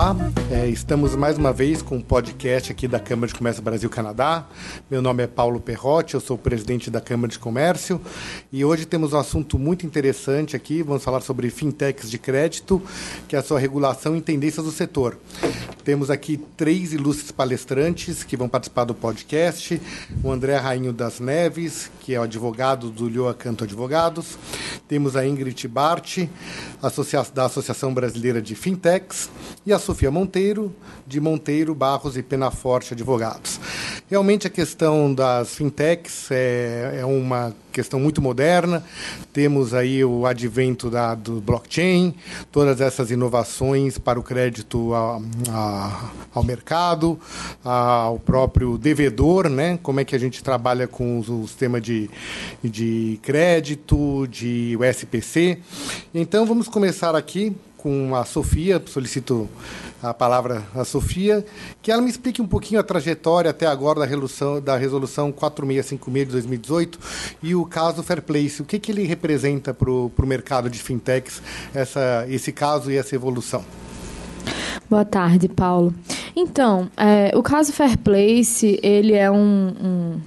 Olá, é, estamos mais uma vez com um podcast aqui da Câmara de Comércio Brasil-Canadá. Meu nome é Paulo Perrotti, eu sou presidente da Câmara de Comércio e hoje temos um assunto muito interessante aqui. Vamos falar sobre fintechs de crédito, que é a sua regulação e tendências do setor. Temos aqui três ilustres palestrantes que vão participar do podcast: o André Rainho das Neves, que é o advogado do Lhoa Canto Advogados. Temos a Ingrid Bart, da Associação Brasileira de Fintechs e a Sofia Monteiro, de Monteiro, Barros e Penaforte Advogados. Realmente a questão das fintechs é, é uma questão muito moderna. Temos aí o advento da, do blockchain, todas essas inovações para o crédito a, a, ao mercado, a, ao próprio devedor, né? como é que a gente trabalha com o sistema de, de crédito, de SPC. Então vamos começar aqui com a Sofia, solicito a palavra à Sofia, que ela me explique um pouquinho a trajetória até agora da resolução, da resolução 4656 de 2018 e o caso Fairplace. O que, que ele representa para o mercado de fintechs, essa, esse caso e essa evolução? Boa tarde, Paulo. Então, é, o caso Fairplace, ele é um, um,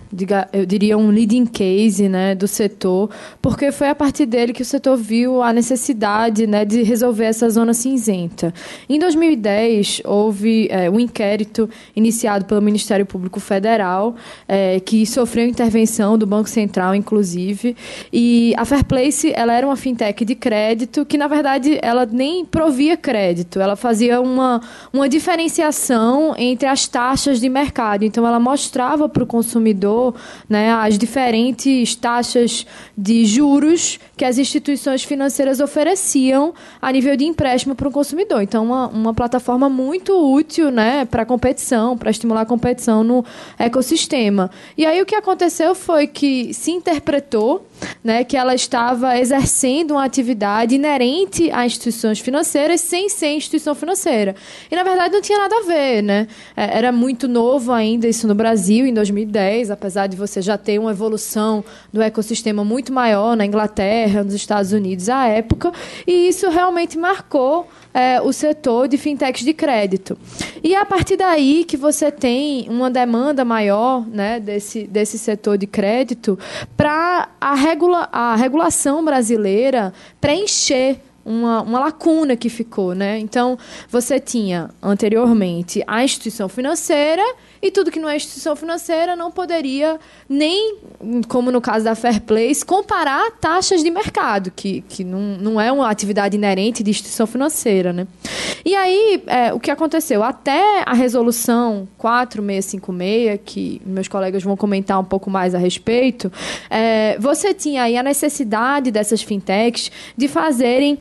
eu diria, um leading case né, do setor, porque foi a partir dele que o setor viu a necessidade né, de resolver essa zona cinzenta. Em 2010, houve é, um inquérito iniciado pelo Ministério Público Federal, é, que sofreu intervenção do Banco Central, inclusive, e a Fairplace, ela era uma fintech de crédito que, na verdade, ela nem provia crédito, ela fazia uma, uma diferenciação entre as taxas de mercado. Então, ela mostrava para o consumidor né, as diferentes taxas de juros que as instituições financeiras ofereciam a nível de empréstimo para o consumidor. Então, uma, uma plataforma muito útil né, para a competição, para estimular a competição no ecossistema. E aí, o que aconteceu foi que se interpretou né, que ela estava exercendo uma atividade inerente a instituições financeiras sem ser instituição financeira. E, na verdade, não tinha nada a ver. Né? É, era muito novo ainda isso no Brasil, em 2010, apesar de você já ter uma evolução do ecossistema muito maior na Inglaterra, nos Estados Unidos à época, e isso realmente marcou é, o setor de fintechs de crédito. E é a partir daí que você tem uma demanda maior né, desse, desse setor de crédito para a, regula a regulação brasileira preencher uma, uma lacuna que ficou, né? Então, você tinha anteriormente a instituição financeira e tudo que não é instituição financeira não poderia nem, como no caso da Fair Place, comparar taxas de mercado, que, que não, não é uma atividade inerente de instituição financeira, né? E aí, é, o que aconteceu? Até a resolução 4656, que meus colegas vão comentar um pouco mais a respeito, é, você tinha aí a necessidade dessas fintechs de fazerem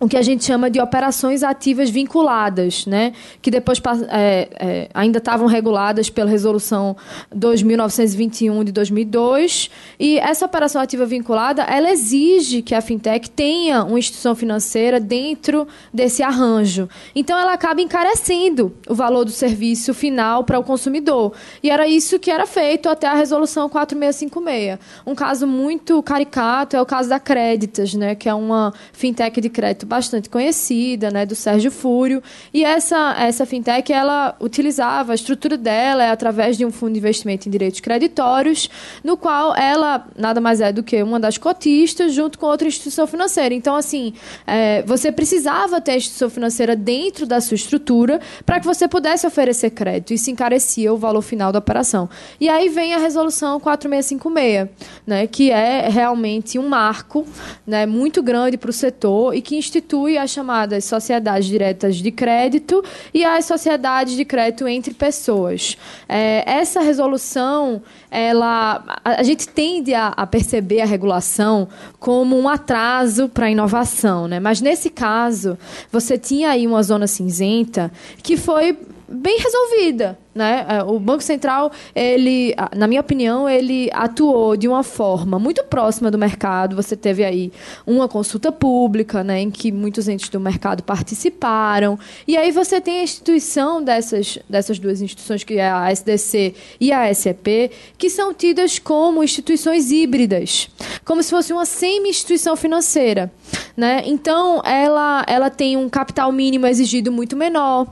o que a gente chama de operações ativas vinculadas, né? que depois é, é, ainda estavam reguladas pela Resolução 2921 de 2002. E essa operação ativa vinculada, ela exige que a fintech tenha uma instituição financeira dentro desse arranjo. Então, ela acaba encarecendo o valor do serviço final para o consumidor. E era isso que era feito até a Resolução 4656. Um caso muito caricato é o caso da Créditas, né? que é uma fintech de crédito bastante conhecida, né, do Sérgio Fúrio. E essa, essa fintech, ela utilizava, a estrutura dela é através de um fundo de investimento em direitos creditórios, no qual ela nada mais é do que uma das cotistas junto com outra instituição financeira. Então, assim, é, você precisava ter a instituição financeira dentro da sua estrutura para que você pudesse oferecer crédito. se encarecia o valor final da operação. E aí vem a resolução 4656, né, que é realmente um marco né, muito grande para o setor e que institui constitui as chamadas sociedades diretas de crédito e as sociedades de crédito entre pessoas. É, essa resolução, ela, a, a gente tende a, a, perceber a regulação como um atraso para a inovação, né? mas nesse caso, você tinha aí uma zona cinzenta que foi bem resolvida. Né? É, o Banco Central, ele, na minha opinião, ele atuou de uma forma muito próxima do mercado. Você teve aí uma consulta pública, né, em que muitos entes do mercado participaram. E aí você tem a instituição dessas, dessas duas instituições, que é a SDC e a SEP, que são tidas como instituições híbridas, como se fosse uma semi-instituição financeira. né? Então, ela, ela tem um capital mínimo exigido muito menor,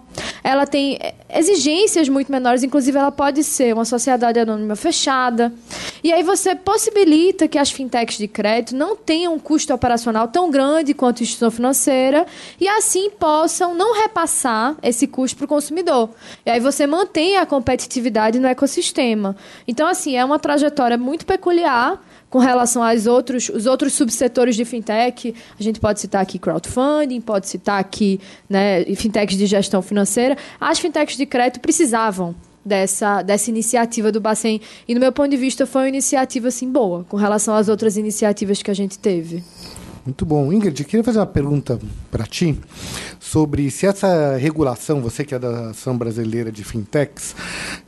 ela tem exigências muito menores, inclusive ela pode ser uma sociedade anônima fechada. E aí você possibilita que as fintechs de crédito não tenham um custo operacional tão grande quanto a instituição financeira e assim possam não repassar esse custo para o consumidor. E aí você mantém a competitividade no ecossistema. Então, assim, é uma trajetória muito peculiar com relação aos outros, os outros subsetores de fintech, a gente pode citar aqui crowdfunding, pode citar aqui né, fintechs de gestão financeira. As fintechs de crédito precisavam dessa, dessa iniciativa do Bacen. E, no meu ponto de vista, foi uma iniciativa assim, boa, com relação às outras iniciativas que a gente teve. Muito bom. Ingrid, queria fazer uma pergunta para ti sobre se essa regulação, você que é da Ação Brasileira de Fintechs,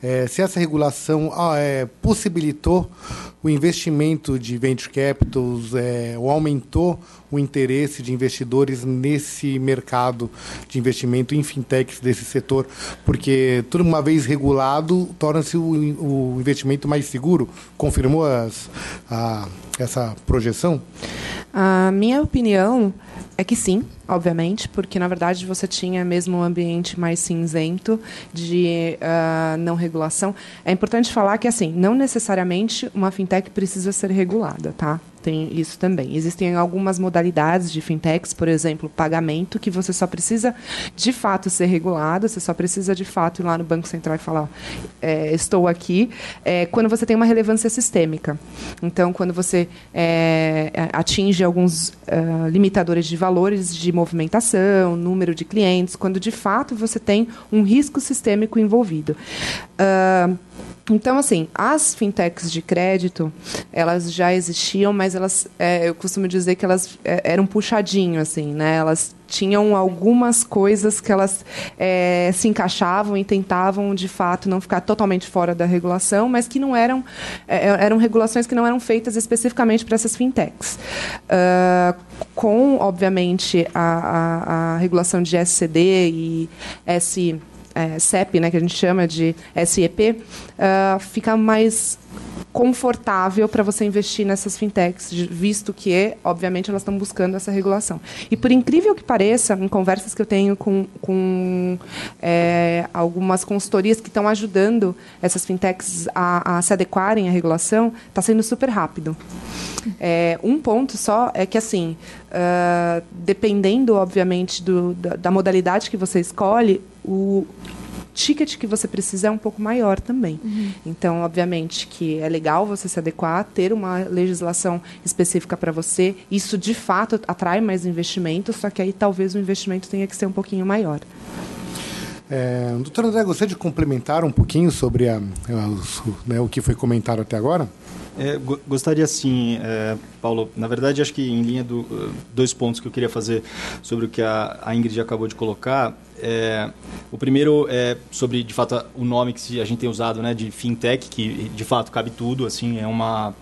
é, se essa regulação ah, é, possibilitou o investimento de venture capitals, é, ou aumentou o interesse de investidores nesse mercado de investimento em fintechs desse setor, porque tudo uma vez regulado torna-se o, o, investimento mais seguro. Confirmou as, a, essa projeção? A minha opinião é que sim, obviamente, porque na verdade você tinha mesmo um ambiente mais cinzento de uh, não regulação. É importante falar que assim, não necessariamente uma fintech precisa ser regulada, tá? tem isso também. Existem algumas modalidades de fintechs, por exemplo, pagamento, que você só precisa de fato ser regulado, você só precisa de fato ir lá no Banco Central e falar: é, estou aqui, é, quando você tem uma relevância sistêmica. Então, quando você é, atinge alguns uh, limitadores de valores de movimentação, número de clientes, quando de fato você tem um risco sistêmico envolvido. Uh, então, assim, as fintechs de crédito, elas já existiam, mas elas, é, eu costumo dizer que elas é, eram puxadinho, assim, né? Elas tinham algumas coisas que elas é, se encaixavam e tentavam, de fato, não ficar totalmente fora da regulação, mas que não eram, é, eram regulações que não eram feitas especificamente para essas fintechs. Uh, com, obviamente, a, a, a regulação de SCD e S é, CEP, né, que a gente chama de SEP, uh, ah, fica mais confortável para você investir nessas fintechs, visto que, obviamente, elas estão buscando essa regulação. E por incrível que pareça, em conversas que eu tenho com, com é, algumas consultorias que estão ajudando essas fintechs a, a se adequarem à regulação, está sendo super rápido. É, um ponto só é que, assim, uh, dependendo, obviamente, do, da, da modalidade que você escolhe, o ticket que você precisa é um pouco maior também. Uhum. Então, obviamente, que é legal você se adequar, ter uma legislação específica para você. Isso, de fato, atrai mais investimento, só que aí talvez o investimento tenha que ser um pouquinho maior. É, doutor André, gostaria de complementar um pouquinho sobre a, a, né, o que foi comentado até agora? É, gostaria sim, é, Paulo. Na verdade, acho que em linha do uh, dois pontos que eu queria fazer sobre o que a, a Ingrid acabou de colocar. É, o primeiro é sobre, de fato, o nome que a gente tem usado, né, de fintech, que de fato cabe tudo. Assim, é uma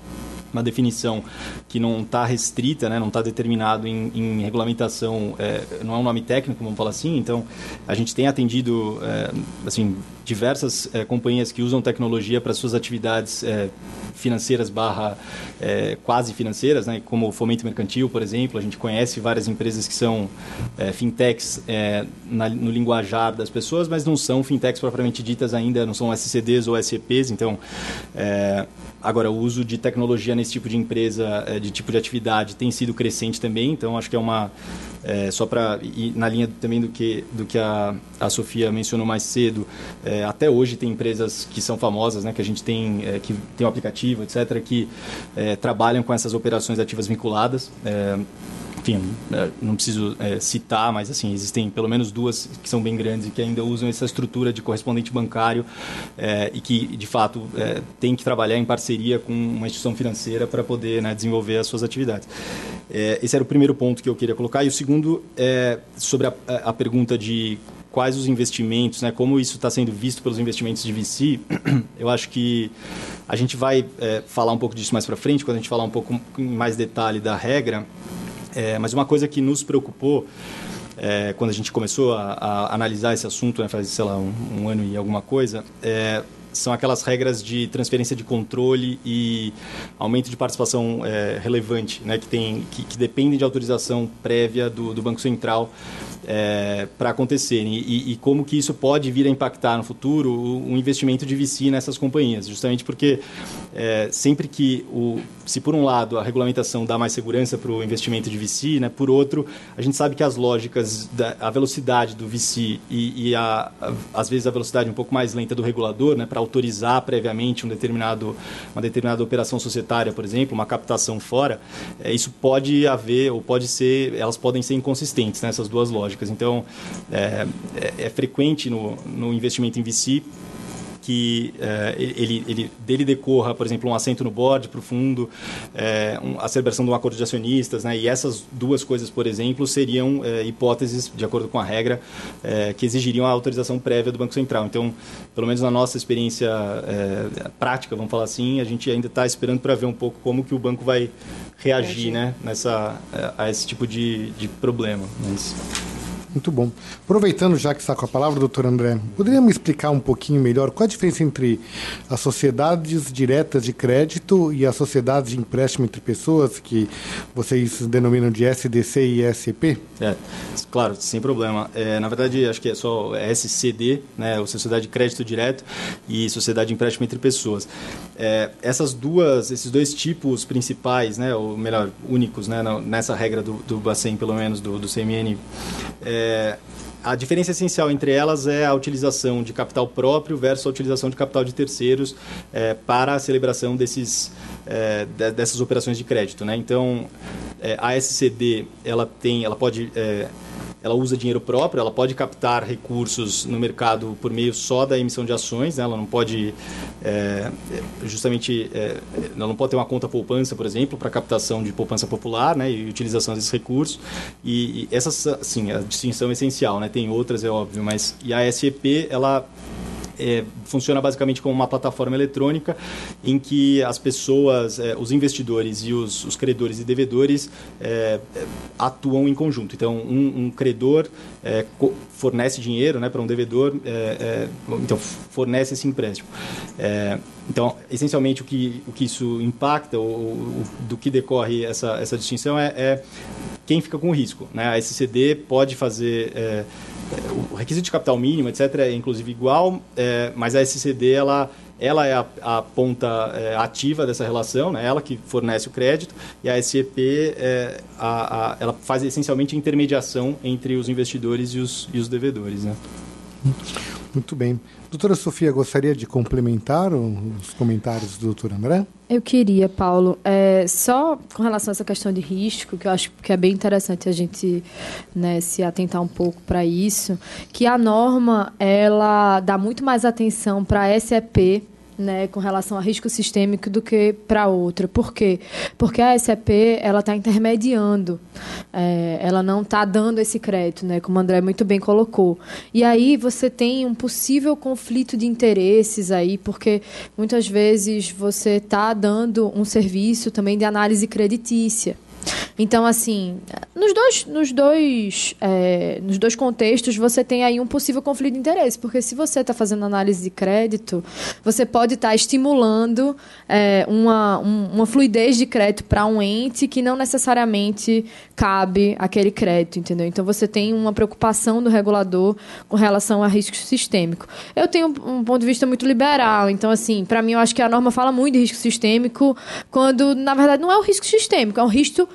uma definição que não está restrita, né, não está determinado em, em regulamentação, é, não é um nome técnico, vamos falar assim. Então, a gente tem atendido é, assim diversas é, companhias que usam tecnologia para suas atividades é, financeiras barra é, quase financeiras, né, como o Fomento Mercantil, por exemplo. A gente conhece várias empresas que são fintechs na, no linguajar das pessoas, mas não são fintechs propriamente ditas ainda, não são SCDs ou SCPs. Então, Agora, o uso de tecnologia nesse tipo de empresa, de tipo de atividade, tem sido crescente também. Então, acho que é uma. É, só para ir na linha também do que, do que a, a Sofia mencionou mais cedo, é, até hoje tem empresas que são famosas, né, que a gente tem, é, que tem um aplicativo, etc., que é, trabalham com essas operações ativas vinculadas. Enfim, é, não preciso é, citar, mas assim, existem pelo menos duas que são bem grandes e que ainda usam essa estrutura de correspondente bancário é, e que, de fato, é, tem que trabalhar em parceria com uma instituição financeira para poder né, desenvolver as suas atividades. É, esse era o primeiro ponto que eu queria colocar. E o segundo é sobre a, a pergunta de quais os investimentos, né, como isso está sendo visto pelos investimentos de VC, eu acho que a gente vai é, falar um pouco disso mais para frente, quando a gente falar um pouco em mais detalhe da regra. É, mas uma coisa que nos preocupou é, quando a gente começou a, a, analisar esse assunto, né, faz, sei lá, um, um, ano e alguma coisa, é, são aquelas regras de transferência de controle e aumento de participação é, relevante, né, que, tem, que, que dependem de autorização prévia do, do Banco Central é, para acontecerem e, e, como que isso pode vir a impactar no futuro o, o investimento de VC nessas companhias, justamente porque é, sempre que o se por um lado a regulamentação dá mais segurança para o investimento de VC, né, por outro a gente sabe que as lógicas da a velocidade do VC e, e a, a, às vezes a velocidade um pouco mais lenta do regulador, né, para autorizar previamente um determinado uma determinada operação societária, por exemplo, uma captação fora, é, isso pode haver ou pode ser elas podem ser inconsistentes nessas duas lógicas. Então, é, é, é frequente no, no investimento em VC que é, ele, ele, dele decorra, por exemplo, um assento no board para o fundo, é, um, a celebração de um acordo de acionistas, né? e essas duas coisas, por exemplo, seriam é, hipóteses, de acordo com a regra, que exigiriam a autorização prévia do Banco Central. Então, pelo menos na nossa experiência prática, vamos falar assim, a gente ainda está esperando para ver um pouco como que o banco vai reagir, né? Nessa, a esse tipo de, de problema. Mas... Muito bom. Aproveitando já que está com a palavra, doutor André, poderia me explicar um pouquinho melhor qual a diferença entre as sociedades diretas de crédito e as sociedades de empréstimo entre pessoas, que vocês denominam de SDC e SCP? É, claro, sem problema. É, na verdade, acho que é só SCD, né, Sociedade de Crédito Direto, e Sociedade de Empréstimo entre Pessoas. É, essas duas, esses dois tipos principais, né, ou melhor, únicos, né, nessa regra do, do Bacen, pelo menos, do, do CMN, é, é, a diferença essencial entre elas é a utilização de capital próprio versus a utilização de capital de terceiros é, para a celebração desses, é, dessas operações de crédito. Né? Então, é, a SCD ela tem, ela pode é, ela usa dinheiro próprio, ela pode captar recursos no mercado por meio só da emissão de ações, né? ela não pode é, justamente é, ela não pode ter uma conta poupança, por exemplo, para captação de poupança popular né? e utilização desses recursos. E, e essa, sim, a distinção é essencial, né? tem outras, é óbvio, mas e a SEP, ela é, funciona basicamente como uma plataforma eletrônica em que as pessoas, é, os investidores e os, os credores e devedores é, atuam em conjunto. Então, um, um credor é, fornece dinheiro né, para um devedor, é, é, então fornece esse empréstimo. então, essencialmente, o que, o que isso impacta, ou, do que decorre essa, essa distinção é, quem fica com o risco. Né? A SCD pode fazer o requisito de capital mínimo, etc., é inclusive igual, é, mas a SCD ela, ela é a, a ponta é, ativa dessa relação, né? ela que fornece o crédito, e a SCP é, a, a, ela faz essencialmente a intermediação entre os investidores e os, e os devedores. Né? Muito bem. Doutora Sofia, gostaria de complementar os comentários do doutor André? Eu queria, Paulo, é, só com relação a essa questão de risco, que eu acho que é bem interessante a gente né, se atentar um pouco para isso, que a norma ela dá muito mais atenção para a SEP né, com relação a risco sistêmico do que para outra. Por quê? Porque a SEP ela está intermediando, é, ela não está dando esse crédito, né, como o André muito bem colocou. E aí você tem um possível conflito de interesses aí, porque muitas vezes você está dando um serviço também de análise creditícia. Então, assim, nos dois, nos dois, é, nos dois contextos, você tem aí um possível conflito de interesse, porque se você está fazendo análise de crédito, você pode estar tá estimulando é, uma, um, uma fluidez de crédito para um ente que não necessariamente cabe aquele crédito, entendeu? Então, você tem uma preocupação do regulador com relação a risco sistêmico. Eu tenho um, um ponto de vista muito liberal, então, assim, para mim, eu acho que a norma fala muito de risco sistêmico, quando, na verdade, não é o risco sistêmico, é um risco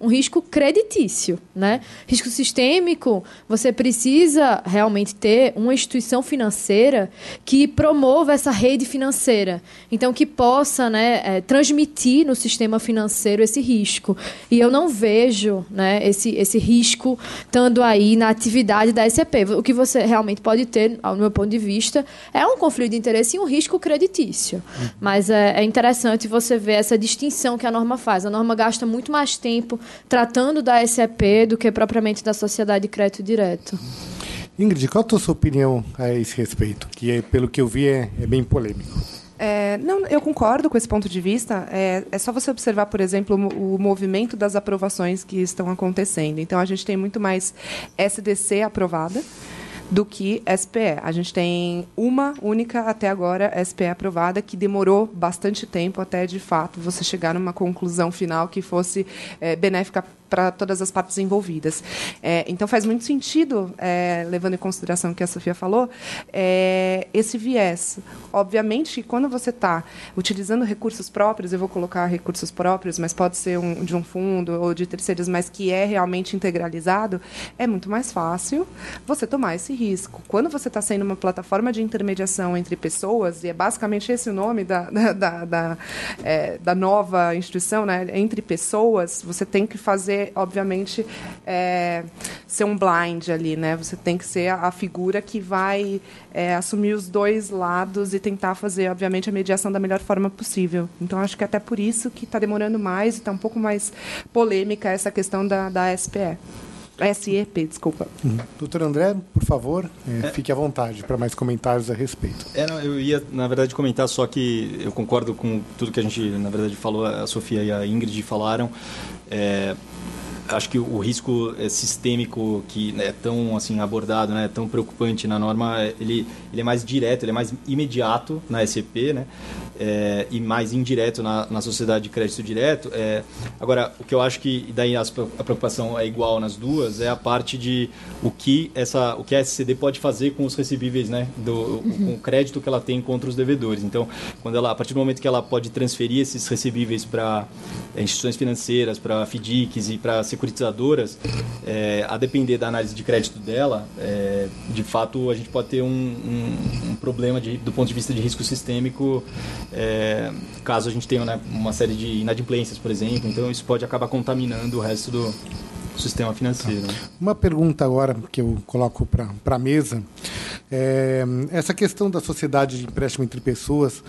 um risco creditício, né? Risco sistêmico, você precisa realmente ter uma instituição financeira que promova essa rede financeira, então que possa, né, é, transmitir no sistema financeiro esse risco. E eu não vejo, né, esse esse risco estando aí na atividade da SCP. O que você realmente pode ter, no meu ponto de vista, é um conflito de interesse e um risco creditício. Uhum. Mas é, é interessante você ver essa distinção que a norma faz. A norma gasta muito mais tempo tratando da SEP do que propriamente da Sociedade de Crédito Direto. Ingrid, qual a sua opinião a esse respeito? Que, é, pelo que eu vi, é, é bem polêmico. É, não, eu concordo com esse ponto de vista. É, é, só você observar, por exemplo, o, o, movimento das aprovações que estão acontecendo. Então, a gente tem muito mais SDC aprovada do que SPE. A gente tem uma única até agora SPE aprovada que demorou bastante tempo até de fato você chegar numa conclusão final que fosse é, benéfica para todas as partes envolvidas. É, então, faz muito sentido, é, levando em consideração o que a Sofia falou, é, esse viés. Obviamente, quando você está utilizando recursos próprios, eu vou colocar recursos próprios, mas pode ser um, de um fundo ou de terceiros, mas que é realmente integralizado, é muito mais fácil você tomar esse risco. Quando você está sendo uma plataforma de intermediação entre pessoas, e é basicamente esse o nome da, da, da, da, é, nova instituição, né? entre pessoas, você tem que fazer obviamente, é, ser um blind ali, né? Você tem que ser a, figura que vai é, assumir os dois lados e tentar fazer, obviamente, a mediação da melhor forma possível. Então, acho que é até por isso que está demorando mais e está um pouco mais polêmica essa questão da, da SPE. SEP, desculpa. Uhum. Doutor André, por favor, é, é. fique à vontade para mais comentários a respeito. É, não, eu ia, na verdade, comentar só que eu concordo com tudo que a gente, na verdade, falou, a Sofia e a Ingrid falaram. É, acho que o risco é, sistêmico que né, é tão assim abordado, né, tão preocupante na norma, ele, ele é mais direto, ele é mais imediato na SCP, né, é, e mais indireto na, na sociedade de crédito direto. É, agora, o que eu acho que daí a, a preocupação é igual nas duas é a parte de o que essa, o que a SCD pode fazer com os recebíveis, né, do, uhum. com o crédito que ela tem contra os devedores. Então, quando ela, a partir do momento que ela pode transferir esses recebíveis para é, instituições financeiras, para FDICs e para securitizadoras, é, a depender da análise de crédito dela, é, de fato a gente pode ter um, um, um problema de, do ponto de vista de risco sistêmico é, caso a gente tenha né, uma série de inadimplências, por exemplo. Então isso pode acabar contaminando o resto do sistema financeiro. Tá. Uma pergunta agora que eu coloco para a mesa é, essa questão da sociedade de empréstimo entre pessoas,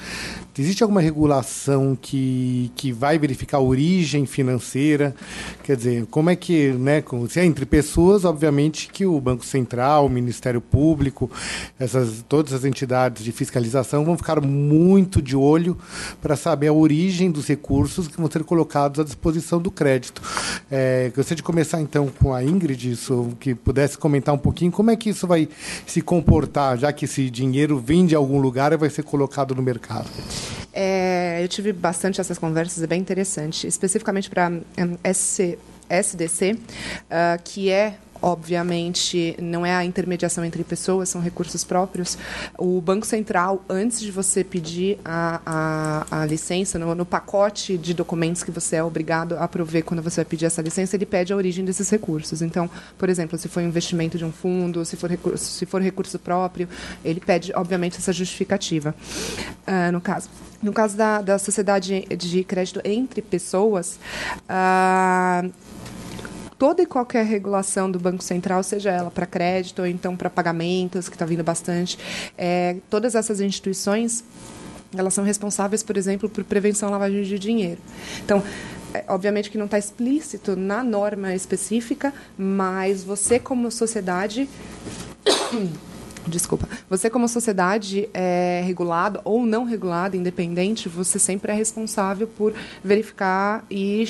existe alguma regulação que, que vai verificar a origem financeira? Quer dizer, como é que, né, se é entre pessoas, obviamente que o Banco Central, o Ministério Público, essas, todas as entidades de fiscalização vão ficar muito de olho para saber a origem dos recursos que vão ser colocados à disposição do crédito. É, gostaria de começar então com a Ingrid, isso, que pudesse comentar um pouquinho como é que isso vai se comportar já que esse dinheiro vem de algum lugar e vai ser colocado no mercado? É, eu tive bastante essas conversas, é bem interessante. Especificamente para SDC, uh, que é obviamente não é a intermediação entre pessoas, são recursos próprios. O Banco Central, antes de você pedir a, a, a licença, no, no, pacote de documentos que você é obrigado a prover quando você vai pedir essa licença, ele pede a origem desses recursos. Então, por exemplo, se for investimento de um fundo, se for recurso, se for recurso próprio, ele pede, obviamente, essa justificativa. Uh, no caso. No caso da, da sociedade de crédito entre pessoas, uh, toda e qualquer regulação do Banco Central, seja ela para crédito ou então para pagamentos, que está vindo bastante, é, todas essas instituições elas são responsáveis, por exemplo, por prevenção à lavagem de dinheiro. Então, é, obviamente que não está explícito na norma específica, mas você como sociedade desculpa, você como sociedade é, regulada ou não regulada, independente, você sempre é responsável por verificar e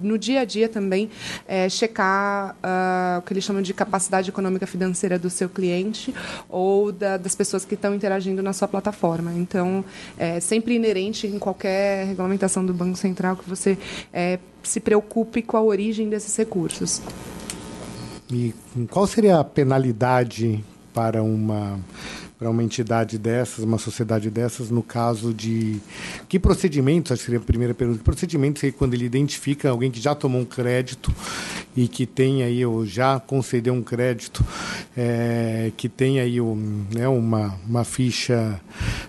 no dia a dia também é, checar uh, o que eles chamam de capacidade econômica financeira do seu cliente ou da, das pessoas que estão interagindo na sua plataforma. Então, é sempre inerente em qualquer regulamentação do Banco Central que você é, se preocupe com a origem desses recursos. E qual seria a penalidade para uma para uma entidade dessas, uma sociedade dessas, no caso de que procedimentos, acho que seria a primeira pergunta, que procedimentos aí quando ele identifica alguém que já tomou um crédito e que tem aí ou já concedeu um crédito, é, que tem aí um, né, uma, uma ficha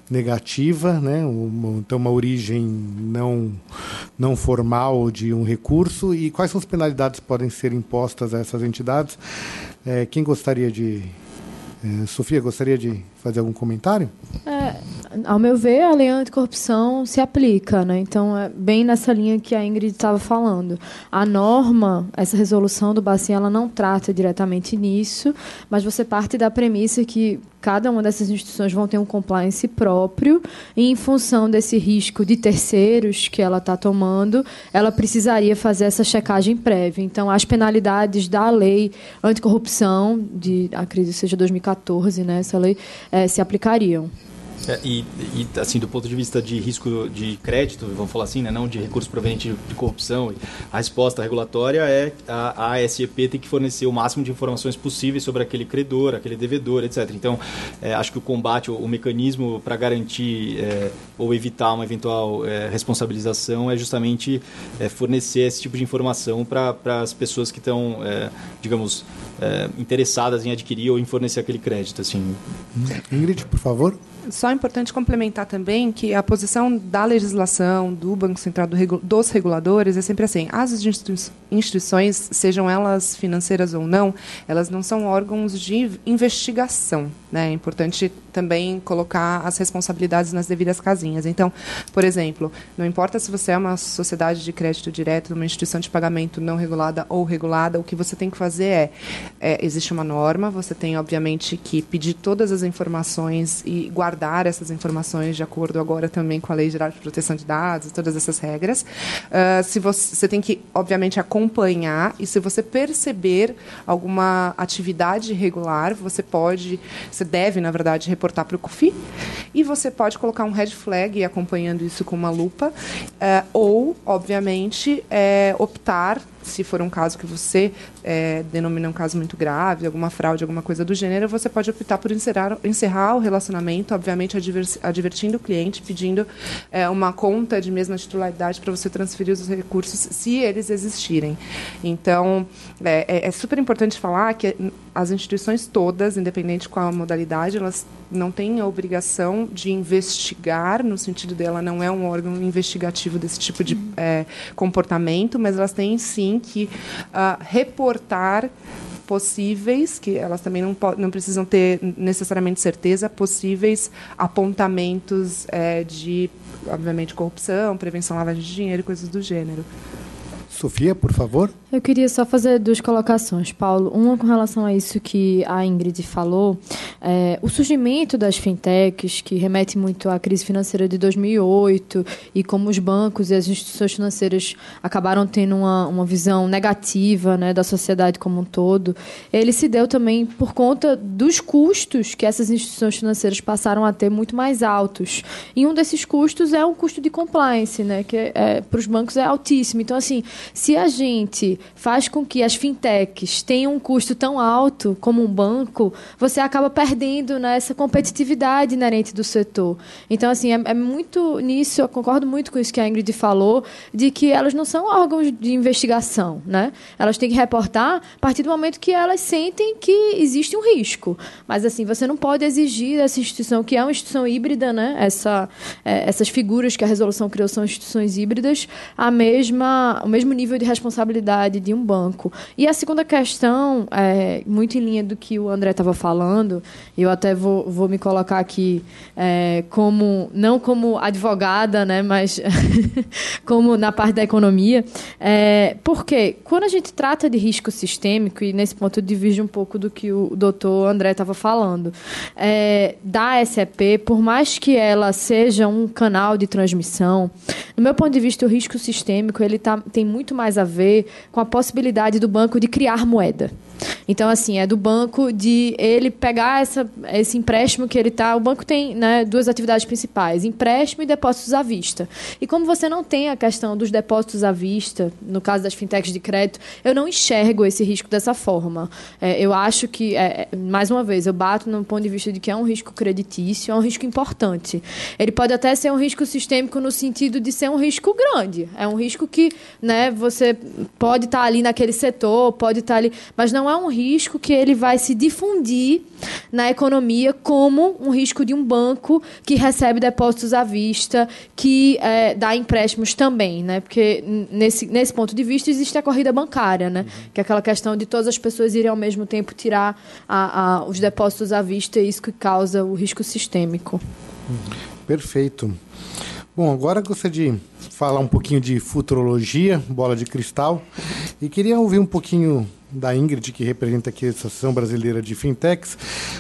negativa, né, uma, então uma origem não não formal de um recurso e quais são as penalidades que podem ser impostas a essas entidades? É, quem gostaria de Sofia, gostaria de fazer algum comentário? É, ao meu ver, a lei anticorrupção se aplica, né? Então, é bem nessa linha que a Ingrid estava falando. A norma, essa resolução do Bacen, ela não trata diretamente nisso, mas você parte da premissa que cada uma dessas instituições vão ter um compliance próprio e, em função desse risco de terceiros que ela está tomando, ela precisaria fazer essa checagem prévia. Então, as penalidades da lei anticorrupção, de, acredito seja 2014, né, essa lei, é, se aplicariam. É, e, e, assim, do ponto de vista de risco de crédito, vamos falar assim, né, não de recurso proveniente de corrupção, a resposta regulatória é a, a ASEP tem que fornecer o máximo de informações possíveis sobre aquele credor, aquele devedor, etc. Então, é, acho que o combate, o, o mecanismo para garantir é, ou evitar uma eventual é, responsabilização é justamente é, fornecer esse tipo de informação para as pessoas que estão, é, digamos, interessadas em adquirir ou em fornecer aquele crédito. Assim. Ingrid, por favor. Só é importante complementar também que a posição da legislação, do Banco Central, do, dos reguladores, é sempre assim: as instituições, sejam elas financeiras ou não, elas não são órgãos de investigação. Né? É importante também colocar as responsabilidades nas devidas casinhas. Então, por exemplo, não importa se você é uma sociedade de crédito direto, uma instituição de pagamento não regulada ou regulada, o que você tem que fazer é, é existe uma norma, você tem, obviamente, que pedir todas as informações e guardar essas informações de acordo agora também com a Lei Geral de Proteção de Dados, todas essas regras. Uh, se você, você tem que, obviamente, acompanhar e se você perceber alguma atividade irregular, você pode, você deve, na verdade, reportar para o COFI e você pode colocar um red flag acompanhando isso com uma lupa, uh, ou, obviamente, é, optar se for um caso que você é, denomina um caso muito grave, alguma fraude, alguma coisa do gênero, você pode optar por encerrar, encerrar o relacionamento, obviamente advertindo o cliente, pedindo é, uma conta de mesma titularidade para você transferir os recursos, se eles existirem. Então, é, é, é super importante falar que as instituições todas, independente qual a modalidade, elas não têm a obrigação de investigar, no sentido dela não é um órgão investigativo desse tipo de é, comportamento, mas elas têm sim que uh, reportar possíveis, que elas também não, não precisam ter necessariamente certeza, possíveis apontamentos é, de, obviamente, corrupção, prevenção, lavagem de dinheiro e coisas do gênero. Sofia, por favor. Eu queria só fazer duas colocações, Paulo. Uma com relação a isso que a Ingrid falou. É, o surgimento das fintechs, que remete muito à crise financeira de 2008 e como os bancos e as instituições financeiras acabaram tendo uma, uma visão negativa né, da sociedade como um todo, ele se deu também por conta dos custos que essas instituições financeiras passaram a ter muito mais altos. E um desses custos é o custo de compliance, né, que é, é, para os bancos é altíssimo. Então, assim, se a gente faz com que as fintechs tenham um custo tão alto como um banco, você acaba perdendo né, essa competitividade inerente do setor. Então, assim, é, é, muito nisso, eu concordo muito com isso que a Ingrid falou, de que elas não são órgãos de investigação, né? Elas têm que reportar a partir do momento que elas sentem que existe um risco. Mas, assim, você não pode exigir dessa instituição, que é uma instituição híbrida, né? Essa, é, essas figuras que a resolução criou são instituições híbridas, a mesma, o mesmo nível de responsabilidade de um banco. E a segunda questão, é, muito em linha do que o André estava falando, eu até vou, vou me colocar aqui é, como, não como advogada, né, mas como na parte da economia, é, porque quando a gente trata de risco sistêmico, e nesse ponto eu divido um pouco do que o doutor André estava falando, é, da SEP, por mais que ela seja um canal de transmissão, no meu ponto de vista, o risco sistêmico ele tá, tem muito mais a ver com com a possibilidade do banco de criar moeda. Então, assim, é do banco de ele pegar essa, esse empréstimo que ele está. O banco tem né, duas atividades principais: empréstimo e depósitos à vista. E como você não tem a questão dos depósitos à vista, no caso das fintechs de crédito, eu não enxergo esse risco dessa forma. É, eu acho que, é, é mais uma vez, eu bato no ponto de vista de que é um risco creditício, é um risco importante. Ele pode até ser um risco sistêmico no sentido de ser um risco grande. É um risco que né, você pode estar tá ali naquele setor, pode estar tá ali, mas não é um risco que ele vai se difundir na economia como um risco de um banco que recebe depósitos à vista, que é, dá empréstimos também, né? Porque nesse, nesse ponto de vista existe a corrida bancária, né? Uhum. Que é aquela questão de todas as pessoas irem ao mesmo tempo tirar a, a, os depósitos à vista, e isso que causa o risco sistêmico. Perfeito. Bom, agora gostaria de falar um pouquinho de futurologia, bola de cristal, e queria ouvir um pouquinho da Ingrid, que representa aqui a Associação Brasileira de Fintechs.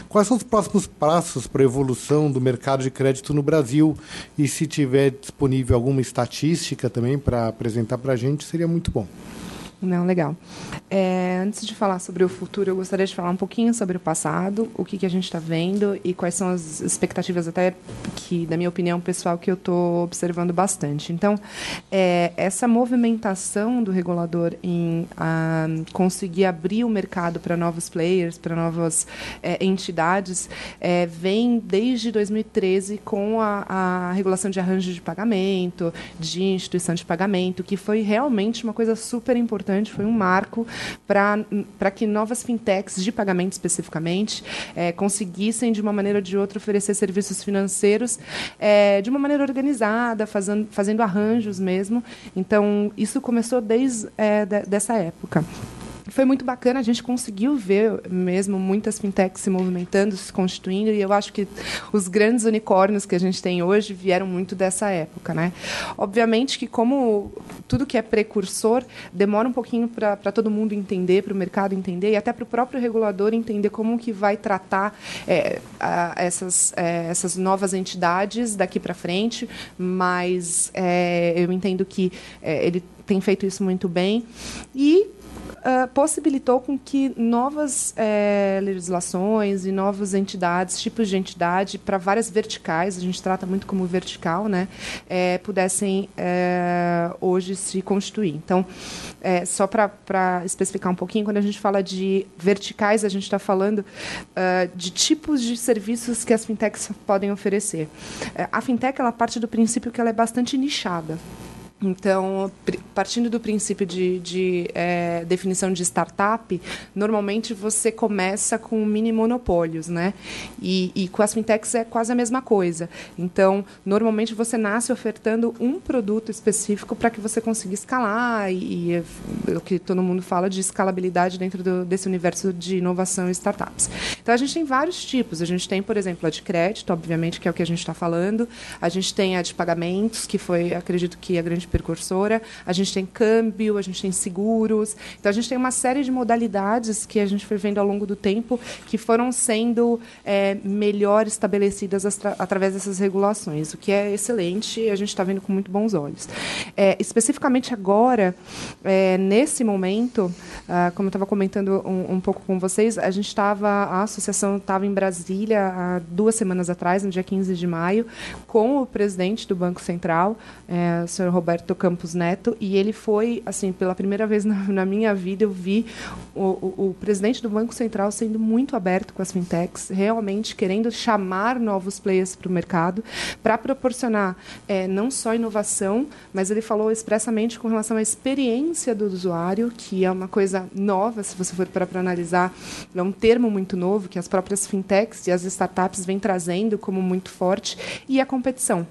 Quais são os próximos passos para a evolução do mercado de crédito no Brasil? E se tiver disponível alguma estatística também para apresentar para a gente, seria muito bom. Não, legal. É, antes de falar sobre o futuro, eu gostaria de falar um pouquinho sobre o passado, o que, que a gente está vendo e quais são as expectativas, até que, da minha opinião pessoal, que eu estou observando bastante. Então, é, essa movimentação do regulador em ah, conseguir abrir o mercado para novos players, para novas é, entidades, é, vem desde 2013 com a, a regulação de arranjo de pagamento, de instituição de pagamento, que foi realmente uma coisa super importante importante, foi um marco para que novas fintechs de pagamento especificamente é, conseguissem, de uma maneira ou de outra, oferecer serviços financeiros é, de uma maneira organizada, fazendo, fazendo arranjos mesmo. Então, isso começou desde é, dessa época foi muito bacana, a gente conseguiu ver mesmo muitas fintechs se movimentando, se constituindo, e eu acho que os grandes unicórnios que a gente tem hoje vieram muito dessa época. Né? Obviamente que, como tudo que é precursor, demora um pouquinho para todo mundo entender, para o mercado entender, e até para o próprio regulador entender como que vai tratar é, a, essas, é, essas novas entidades daqui para frente, mas é, eu entendo que é, ele tem feito isso muito bem. E uh, possibilitou com que novas é, legislações e novas entidades, tipos de entidade, para várias verticais, a gente trata muito como vertical, né, é, pudessem é, hoje se constituir. Então, só para especificar um pouquinho, quando a gente fala de verticais, a gente está falando uh, de tipos de serviços que as fintechs podem oferecer. a fintech ela parte do princípio que ela é bastante nichada. Então, partindo do princípio de, de é, definição de startup, normalmente você começa com mini monopólios, né? E, e, com as fintechs é quase a mesma coisa. Então, normalmente você nasce ofertando um produto específico para que você consiga escalar e, e é o que todo mundo fala de escalabilidade dentro do, desse universo de inovação e startups. Então, a gente tem vários tipos. A gente tem, por exemplo, a de crédito, obviamente, que é o que a gente está falando. A gente tem a de pagamentos, que foi, acredito que a grande percursora, a gente tem câmbio, a gente tem seguros. Então, a gente tem uma série de modalidades que a gente foi vendo ao longo do tempo que foram sendo é, melhor estabelecidas através dessas regulações, o que é excelente e a gente está vendo com muito bons olhos. É, especificamente agora, é, nesse momento, ah, como eu estava comentando um, um, pouco com vocês, a gente estava, a associação estava em Brasília há duas semanas atrás, no dia 15 de maio, com o presidente do Banco Central, é, o senhor Roberto Roberto Campos Neto, e ele foi, assim, pela primeira vez na, na minha vida, eu vi o, o, o, presidente do Banco Central sendo muito aberto com as fintechs, realmente querendo chamar novos players para o mercado, para proporcionar é, não só inovação, mas ele falou expressamente com relação à experiência do usuário, que é uma coisa nova, se você for para analisar, é um termo muito novo que as próprias fintechs e as startups vêm trazendo como muito forte, e a competição.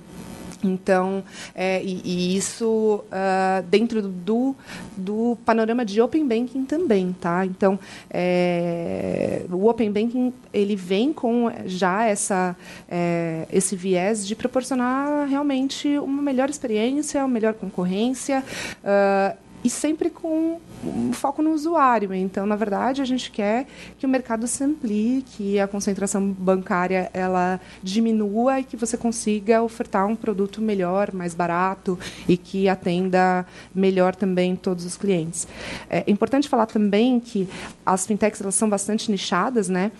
Então, é, e, e, isso uh, dentro do, do panorama de Open Banking também, tá? Então, é, o Open Banking ele vem com já essa, é, esse viés de proporcionar realmente uma melhor experiência, uma melhor concorrência. Uh, e sempre com um foco no usuário. Então, na verdade, a gente quer que o mercado se amplie, que a concentração bancária ela diminua e que você consiga ofertar um produto melhor, mais barato e que atenda melhor também todos os clientes. É importante falar também que as fintechs elas são bastante nichadas, né?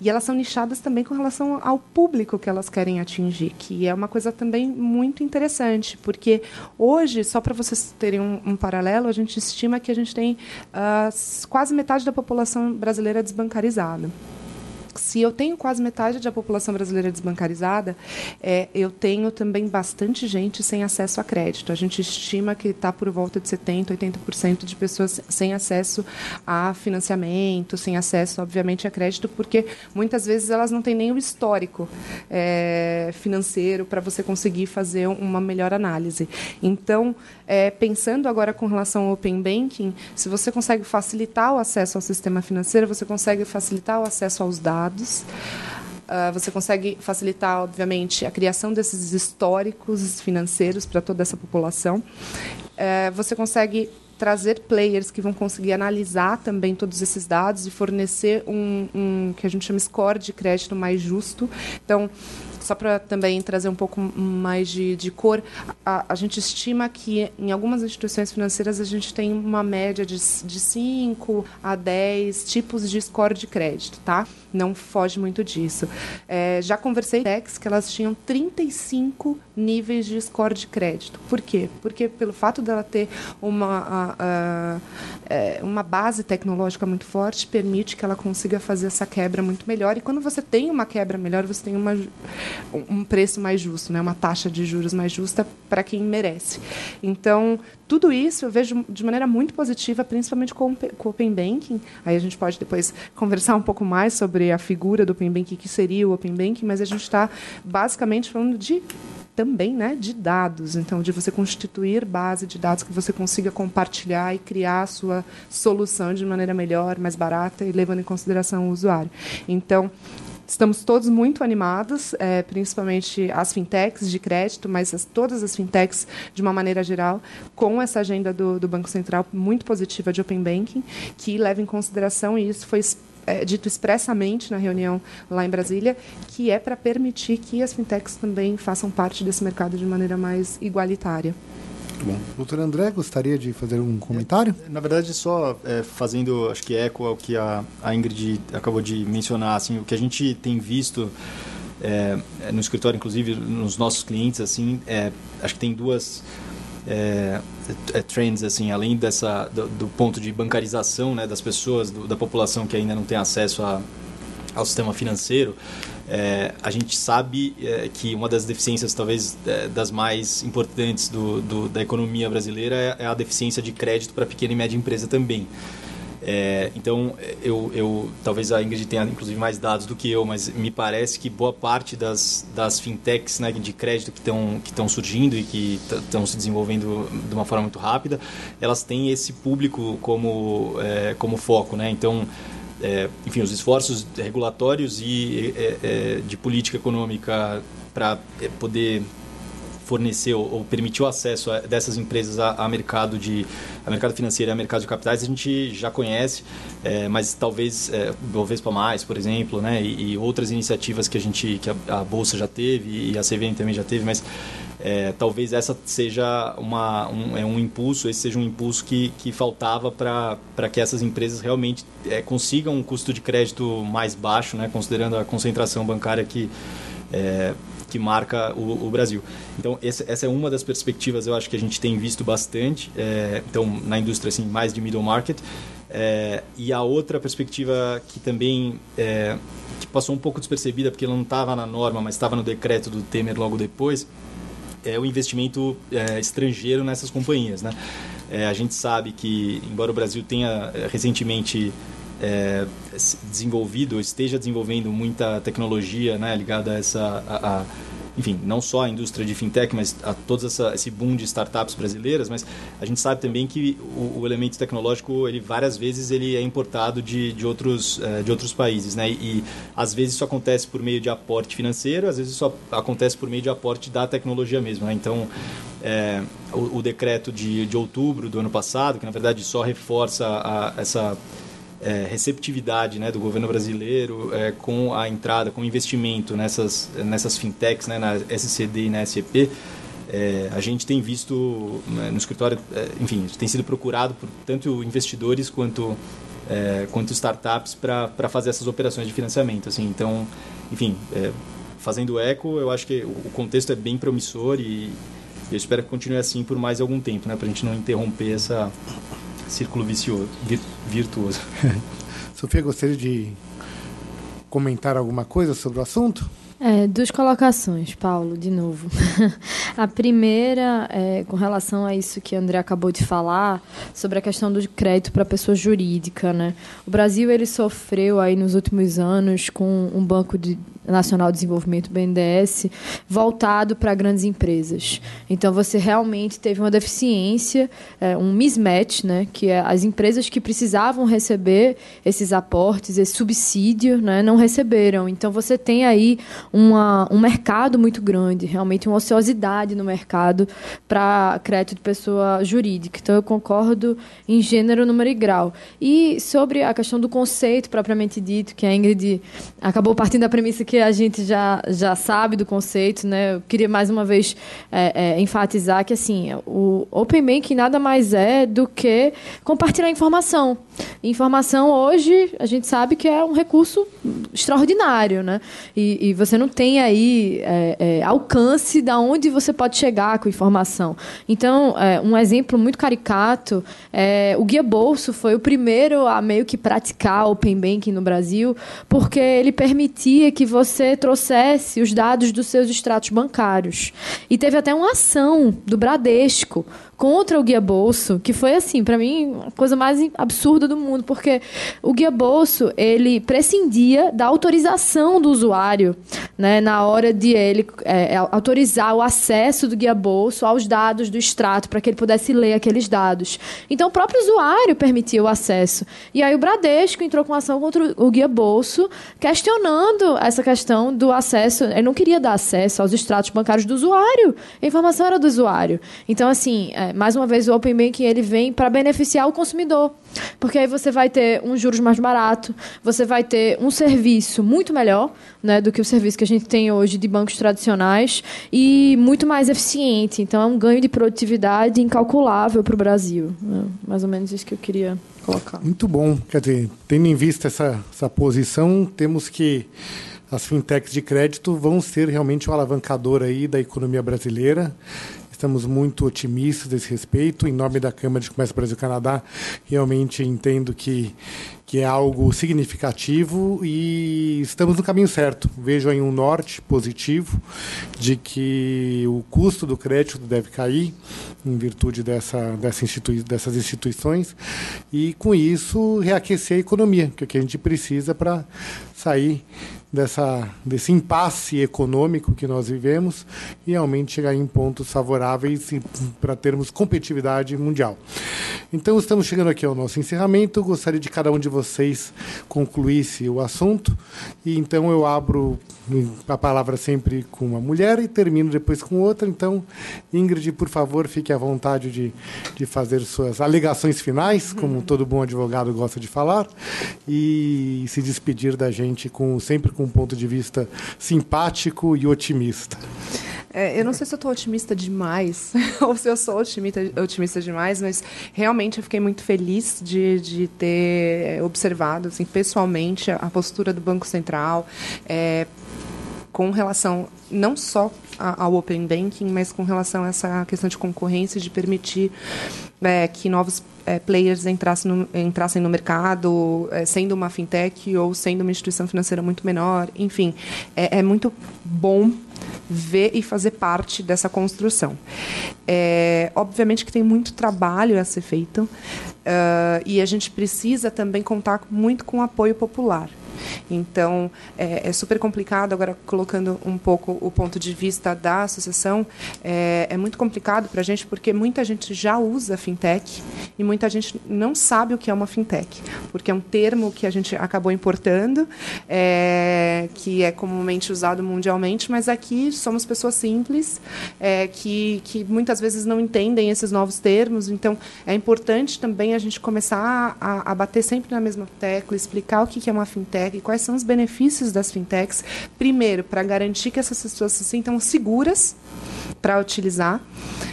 E elas são nichadas também com relação ao público que elas querem atingir, que é uma coisa também muito interessante, porque hoje, só para vocês terem um, um, paralelo, a gente estima que a gente tem uh, quase metade da população brasileira desbancarizada se eu tenho quase metade da população brasileira desbancarizada, é, eu tenho também bastante gente sem acesso a crédito. A gente estima que está por volta de 70%, 80% de pessoas sem acesso a financiamento, sem acesso, obviamente, a crédito, porque muitas vezes elas não têm nem o histórico é, financeiro para você conseguir fazer uma melhor análise. Então, é, pensando agora com relação ao Open Banking, se você consegue facilitar o acesso ao sistema financeiro, você consegue facilitar o acesso aos dados, Uh, você consegue facilitar, obviamente, a criação desses históricos financeiros para toda essa população. Uh, você consegue trazer players que vão conseguir analisar também todos esses dados e fornecer um, um que a gente chama score de crédito mais justo. Então, só para também trazer um pouco mais de, de cor, a, a, gente estima que em algumas instituições financeiras a gente tem uma média de, de 5 a 10 tipos de score de crédito, tá? Não foge muito disso. É, já conversei com que elas tinham 35 níveis de score de crédito. Por quê? Porque pelo fato dela ter uma, a, a, é, uma base tecnológica muito forte, permite que ela consiga fazer essa quebra muito melhor. E quando você tem uma quebra melhor, você tem uma, um preço mais justo, né? uma taxa de juros mais justa para quem merece. Então, tudo isso eu vejo de maneira muito positiva, principalmente com, com o Open Banking. Aí a gente pode depois conversar um pouco mais sobre a figura do Open Banking, que seria o Open Banking, mas a gente está basicamente falando de também né, de dados, então de você constituir base de dados que você consiga compartilhar e criar a sua solução de maneira melhor, mais barata e levando em consideração o usuário. Então, Estamos todos muito animados, é, principalmente as fintechs de crédito, mas as, todas as fintechs de uma maneira geral, com essa agenda do, do Banco Central muito positiva de Open Banking, que leva em consideração, e isso foi é, dito expressamente na reunião lá em Brasília, que é para permitir que as fintechs também façam parte desse mercado de maneira mais igualitária. Muito bom. Doutor André, gostaria de fazer um comentário? É, na verdade, só é, fazendo, acho que eco ao que a, a Ingrid acabou de mencionar, assim, o que a gente tem visto é, no escritório, inclusive nos nossos clientes, assim, é, acho que tem duas é, é, trends assim além dessa do, do, ponto de bancarização né das pessoas do, da população que ainda não tem acesso a, ao sistema financeiro é, a gente sabe é, que uma das deficiências, talvez é, das mais importantes do, do, da economia brasileira, é, é a deficiência de crédito para pequena e média empresa também. É, então, eu, eu, talvez a Ingrid tenha inclusive mais dados do que eu, mas me parece que boa parte das, das fintechs né, de crédito que estão que surgindo e que estão se desenvolvendo de uma forma muito rápida, elas têm esse público como, é, como foco. Né? Então, é, enfim, os esforços regulatórios e é, é, de política econômica para é, poder fornecer ou, permitir o acesso dessas empresas a, a, mercado de a mercado financeiro e a mercado de capitais a gente já conhece, é, mas talvez é, Bovespa mais, por exemplo, né, e, e, outras iniciativas que a gente que a, a, bolsa já teve e a CVM também já teve, mas é, talvez essa seja uma, um, é um impulso, esse seja um impulso que, que faltava para que essas empresas realmente é, consigam um custo de crédito mais baixo, né, considerando a concentração bancária que, é, que marca o, o Brasil. Então, essa, essa, é uma das perspectivas, eu acho que a gente tem visto bastante, é, então, na indústria assim, mais de middle market. É, e a outra perspectiva que também é, que passou um pouco despercebida, porque ela não estava na norma, mas estava no decreto do Temer logo depois, é o investimento é, estrangeiro nessas companhias. Né? É, a gente sabe que, embora o Brasil tenha é, recentemente é, desenvolvido, esteja desenvolvendo muita tecnologia né, ligada a essa... A, a, enfim, não só a indústria de fintech, mas a todo essa, esse boom de startups brasileiras, mas a gente sabe também que o, o elemento tecnológico, ele várias vezes ele é importado de, de, outros, uh, de outros países, né? E, e, às vezes isso acontece por meio de aporte financeiro, às vezes isso acontece por meio de aporte da tecnologia mesmo, né? Então, é, o, o, decreto de, de outubro do ano passado, que na verdade só reforça a, essa é, receptividade né, do governo brasileiro é, com a entrada, com o investimento nessas, nessas fintechs, né, na SCD e na SCP, é, a gente tem visto né, no escritório, é, enfim, tem sido procurado por tanto investidores quanto, é, quanto startups para fazer essas operações de financiamento. Assim, então, enfim, é, fazendo eco, eu acho que o contexto é bem promissor e eu espero que continue assim por mais algum tempo, né, para a gente não interromper essa, círculo vicioso, vir, virtuoso. Sofia, gostaria de comentar alguma coisa sobre o assunto? É, duas colocações, Paulo, de novo. a primeira, é, com relação a isso que a André acabou de falar, sobre a questão do crédito para pessoa jurídica. Né? O Brasil ele sofreu aí nos últimos anos com um banco de, Nacional de Desenvolvimento, BNDES, voltado para grandes empresas. Então, você realmente teve uma deficiência, é, um mismatch, né, que é as empresas que precisavam receber esses aportes, esse subsídio, né, não receberam. Então, você tem aí uma, um mercado muito grande, realmente uma ociosidade no mercado para crédito de pessoa jurídica. Então, eu concordo em gênero, número e grau. E sobre a questão do conceito propriamente dito, que a Ingrid acabou partindo da premissa que a gente já, já sabe do conceito, né? Eu queria mais uma vez é, é, enfatizar que assim, o Open Banking nada mais é do que compartilhar informação. Informação hoje a gente sabe que é um recurso extraordinário, né? E, e você não tem aí é, é, alcance da onde você pode chegar com informação. Então, é, um exemplo muito caricato é o Guia Bolso foi o primeiro a meio que praticar Open Banking no Brasil, porque ele permitia que você trouxesse os dados dos seus extratos bancários. E teve até uma ação do Bradesco contra o guia bolso, que foi assim, para mim, a coisa mais absurda do mundo, porque o guia bolso, ele prescindia da autorização do usuário, né, na hora de ele é, é autorizar o acesso do guia bolso aos dados do extrato para que ele pudesse ler aqueles dados. Então, o próprio usuário permitia o acesso. E aí o Bradesco entrou com ação contra o guia bolso, questionando essa questão do acesso. Ele não queria dar acesso aos extratos bancários do usuário. A informação era do usuário. Então, assim, é, mais uma vez, o Open Banking ele vem para beneficiar o consumidor. Porque aí você vai ter um juros mais barato, você vai ter um serviço muito melhor né, do que o serviço que a gente tem hoje de bancos tradicionais e muito mais eficiente. Então, é um ganho de produtividade incalculável para o Brasil. Né? Mais ou menos isso que eu queria colocar. Muito bom. Quer dizer, tendo em vista essa, essa posição, temos que as fintechs de crédito vão ser realmente o alavancador aí da economia brasileira Estamos muito otimistas desse respeito. Em nome da Câmara de Comércio Brasil-Canadá, realmente entendo que, que é algo significativo e estamos no caminho certo. Vejo aí um norte positivo de que o custo do crédito deve cair em virtude dessa, dessa institui dessas instituições e, com isso, reaquecer a economia, que é o que a gente precisa para sair dessa, desse impasse econômico que nós vivemos e realmente chegar em pontos favoráveis para termos competitividade mundial. Então, estamos chegando aqui ao nosso encerramento. Gostaria de cada um de vocês concluísse o assunto e então eu abro a palavra sempre com uma mulher e termino depois com outra. Então, Ingrid, por favor, fique à vontade de, de fazer suas alegações finais, como todo bom advogado gosta de falar, e se despedir da gente com sempre com um ponto de vista simpático e otimista. É, eu não sei se eu estou otimista demais ou se eu sou otimista, otimista demais, mas realmente eu fiquei muito feliz de, de ter observado assim, pessoalmente a postura do Banco Central. É, com relação não só ao Open Banking, mas com relação a essa questão de concorrência, de permitir é, que novos é, players entrassem no, entrassem no mercado, é, sendo uma fintech ou sendo uma instituição financeira muito menor. Enfim, é, é muito bom ver e fazer parte dessa construção. É, obviamente que tem muito trabalho a ser feito uh, e a gente precisa também contar muito com o apoio popular. Então, é, é, super complicado, agora colocando um pouco o ponto de vista da associação, é, é muito complicado para a gente porque muita gente já usa fintech e muita gente não sabe o que é uma fintech, porque é um termo que a gente acabou importando, é, que é comumente usado mundialmente, mas aqui somos pessoas simples é, que, que muitas vezes não entendem esses novos termos, então é importante também a gente começar a, a bater sempre na mesma tecla, explicar o que é uma fintech, fintech quais são os benefícios das fintechs. Primeiro, para garantir que essas pessoas se sintam seguras para utilizar.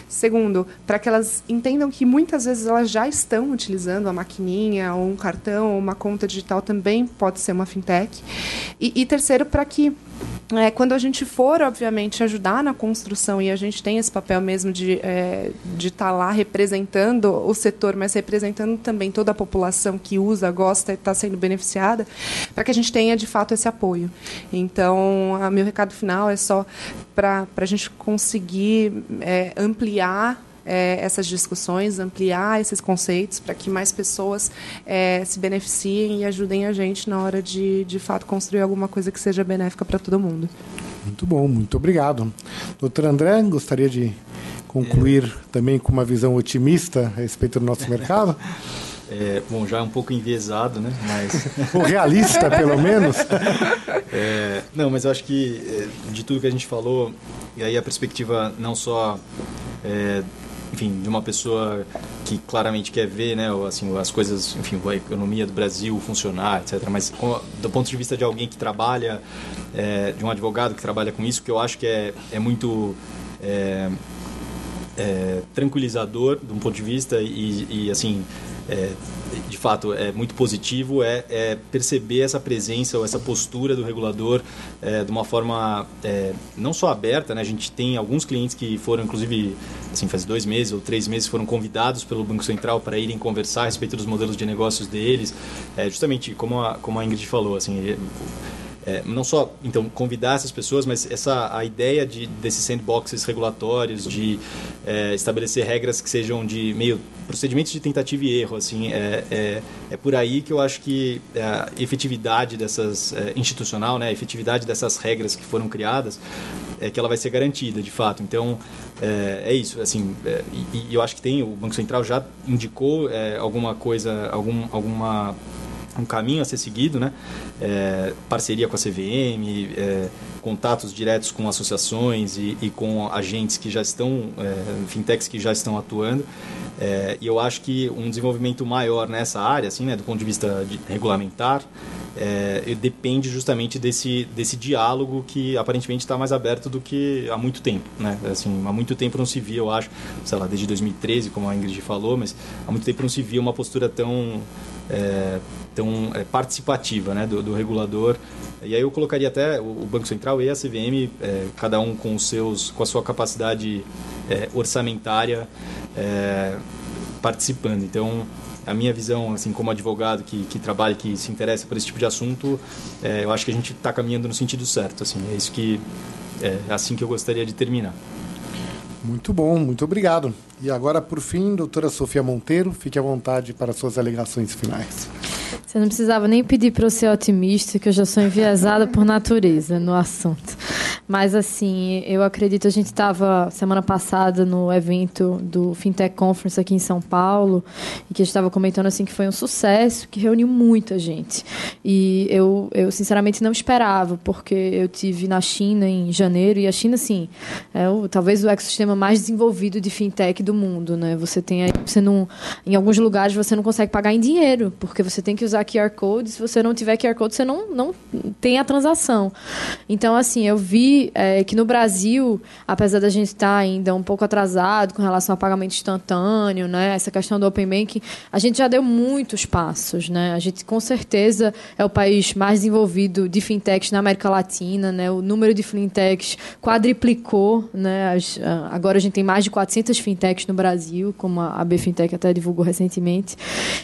Segundo, para que elas entendam que muitas vezes elas já estão utilizando a maquininha, ou um cartão, ou uma conta digital também pode ser uma fintech. E, e terceiro, para que é, quando a gente for, obviamente, ajudar na construção e a gente tem esse papel mesmo de é, estar tá lá representando o setor, mas representando também toda a população que usa, gosta e está sendo beneficiada, para que a gente tenha de fato esse apoio. Então, meu recado final é só para a gente conseguir é, ampliar é, essas discussões, ampliar esses conceitos para que mais pessoas é, se beneficiem e ajudem a gente na hora de, de fato, construir alguma coisa que seja benéfica para todo mundo. Muito bom, muito obrigado. Doutor André, gostaria de concluir é. também com uma visão otimista a respeito do nosso mercado? É, bom, já é um pouco enviesado, né? Mas... Ou realista, pelo menos. É, não, mas eu acho que é, de tudo que a gente falou, e aí a perspectiva não só é, enfim, de uma pessoa que claramente quer ver, né, assim, as coisas, enfim, a economia do Brasil funcionar, etc. Mas do ponto de vista de alguém que trabalha, é, de um advogado que trabalha com isso, que eu acho que é, é muito é, é, tranquilizador, de um ponto de vista e, e assim, é, de fato é muito positivo é, é, perceber essa presença ou essa postura do regulador é, de uma forma é, não só aberta, né? A gente tem alguns clientes que foram, inclusive, assim, faz dois meses ou três meses, foram convidados pelo Banco Central para irem conversar a respeito dos modelos de negócios deles, é, justamente como a, como a Ingrid falou, assim é, não só então convidar essas pessoas, mas essa a ideia de desses sandboxes regulatórios, de é, estabelecer regras que sejam de meio procedimentos de tentativa e erro, assim, é, é, é por aí que eu acho que a efetividade dessas é, institucional, né, a efetividade dessas regras que foram criadas, é que ela vai ser garantida, de fato. Então é, é isso, assim, é, e, e, eu acho que tem o Banco Central já indicou é, alguma coisa, algum, alguma um caminho a ser seguido, né? É, parceria com a CVM, é, contatos diretos com associações e, e, com agentes que já estão, é, fintechs que já estão atuando. É, e eu acho que um desenvolvimento maior nessa área, assim, né, do ponto de vista de regulamentar, é, depende justamente desse, desse diálogo que aparentemente está mais aberto do que há muito tempo. Né? Assim, há muito tempo não se via, eu acho, sei lá, desde 2013, como a Ingrid falou, mas há muito tempo não se via uma postura tão é, tão é, participativa né, do, do, regulador. E aí eu colocaria até o Banco Central e a CVM, é, cada um com, os seus, com a sua capacidade é, orçamentária é, participando. Então, a minha visão, assim, como advogado que, que trabalha, que se interessa por esse tipo de assunto, é, eu acho que a gente está caminhando no sentido certo. Assim, é isso que é assim que eu gostaria de terminar. Muito bom, muito obrigado. E agora, por fim, doutora Sofia Monteiro, fique à vontade para suas alegações finais. Você não precisava nem pedir para eu ser otimista, que eu já sou enviesada por natureza no assunto. Mas, assim, eu acredito, a gente estava semana passada no evento do Fintech Conference aqui em São Paulo, e que a gente estava comentando, assim, que foi um sucesso, que reuniu muita gente. E eu, eu, sinceramente, não esperava, porque eu tive na China em janeiro, e a China, assim, é o, talvez o ecossistema mais desenvolvido de fintech do mundo, né? Você tem aí, você não, em alguns lugares você não consegue pagar em dinheiro, porque você tem que usar QR Code, se você não tiver QR Code, você não, não tem a transação. Então, assim, eu vi é, que no Brasil, apesar da gente estar ainda um pouco atrasado com relação ao pagamento instantâneo, né, essa questão do Open Banking, a gente já deu muitos passos. Né? A gente, com certeza, é o país mais desenvolvido de fintechs na América Latina. Né? O número de fintechs quadriplicou. Né? As, agora a gente tem mais de 400 fintechs no Brasil, como a Fintech até divulgou recentemente.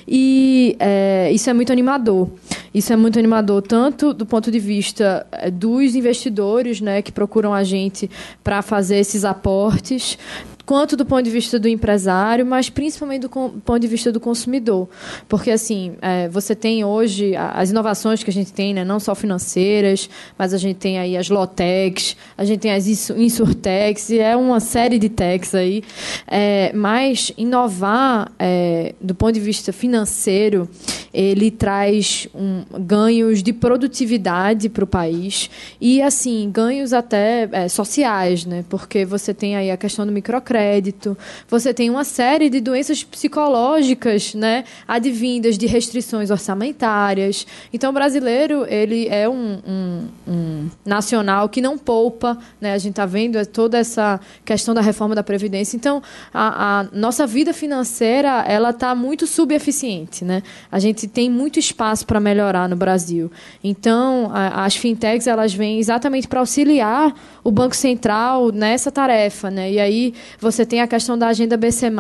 E é, isso é muito animador. Isso é muito animador, tanto do ponto de vista é, dos investidores, né, que procuram a gente para fazer esses aportes, quanto do ponto de vista do empresário, mas principalmente do ponto de vista do consumidor. Porque, assim, é, você tem hoje as inovações que a gente tem, né, não só financeiras, mas a gente tem aí as Lotex, a gente tem as Insurtex, e é uma série de techs aí. É, mas inovar, é, do ponto de vista financeiro, ele traz um, ganhos de produtividade para o país e, assim, ganhos até é, sociais, né? Porque você tem aí a questão do microcrédito, crédito, você tem uma série de doenças psicológicas, né, advindas de restrições orçamentárias. Então, o brasileiro, ele é um, um, um nacional que não poupa, né, a gente está vendo toda essa questão da reforma da Previdência. Então, a, a nossa vida financeira, ela está muito subeficiente, né? A gente gente tem muito espaço para melhorar no Brasil. Então, a, as fintechs elas vêm exatamente para auxiliar o Banco Central nessa tarefa, né? E aí você tem a questão da agenda BC+,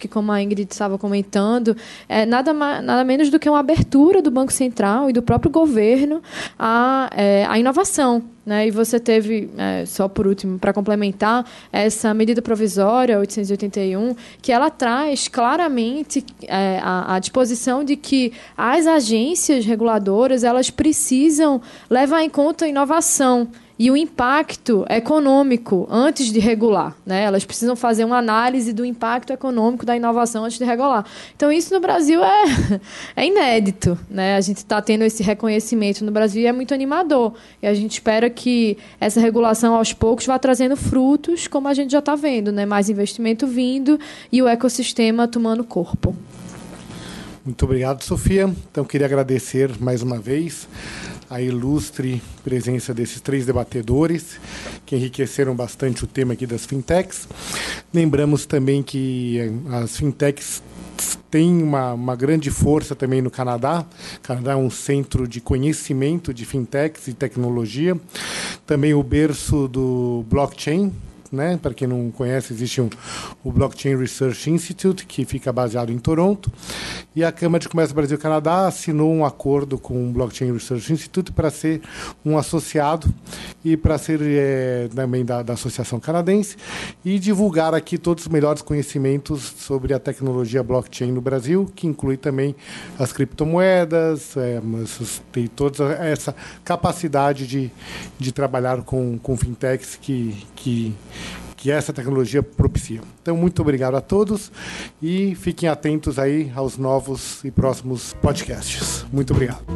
que como a Ingrid estava comentando, é nada, nada menos do que uma abertura do Banco Central e do próprio governo à, é, à inovação. Né? E você teve, é, só por último, para complementar, essa medida provisória 881, que ela traz claramente é, a, a, disposição de que as agências reguladoras elas precisam levar em conta a inovação e o impacto econômico antes de regular. Né? Elas precisam fazer uma análise do impacto econômico da inovação antes de regular. Então, isso no Brasil é, é inédito. Né? A gente está tendo esse reconhecimento no Brasil e é muito animador. E a gente espera que essa regulação, aos poucos, vá trazendo frutos, como a gente já está vendo. Né? Mais investimento vindo e o ecossistema tomando corpo. Muito obrigado, Sofia. Então, queria agradecer mais uma vez a ilustre presença desses três debatedores, que enriqueceram bastante o tema aqui das fintechs. Lembramos também que as fintechs têm uma, uma grande força também no Canadá. O Canadá é um centro de conhecimento de fintechs e tecnologia. Também o berço do blockchain, né? Para quem não conhece, existe um, o Blockchain Research Institute, que fica baseado em Toronto, e a Câmara de Comércio Brasil-Canadá assinou um acordo com o Blockchain Research Institute para ser um associado e para ser é, também da, da Associação Canadense e divulgar aqui todos os melhores conhecimentos sobre a tecnologia blockchain no Brasil, que inclui também as criptomoedas, é, tem toda essa capacidade de, de trabalhar com, com fintechs que, que que essa tecnologia propicia. Então, muito obrigado a todos e fiquem atentos aí aos novos e próximos podcasts. Muito obrigado.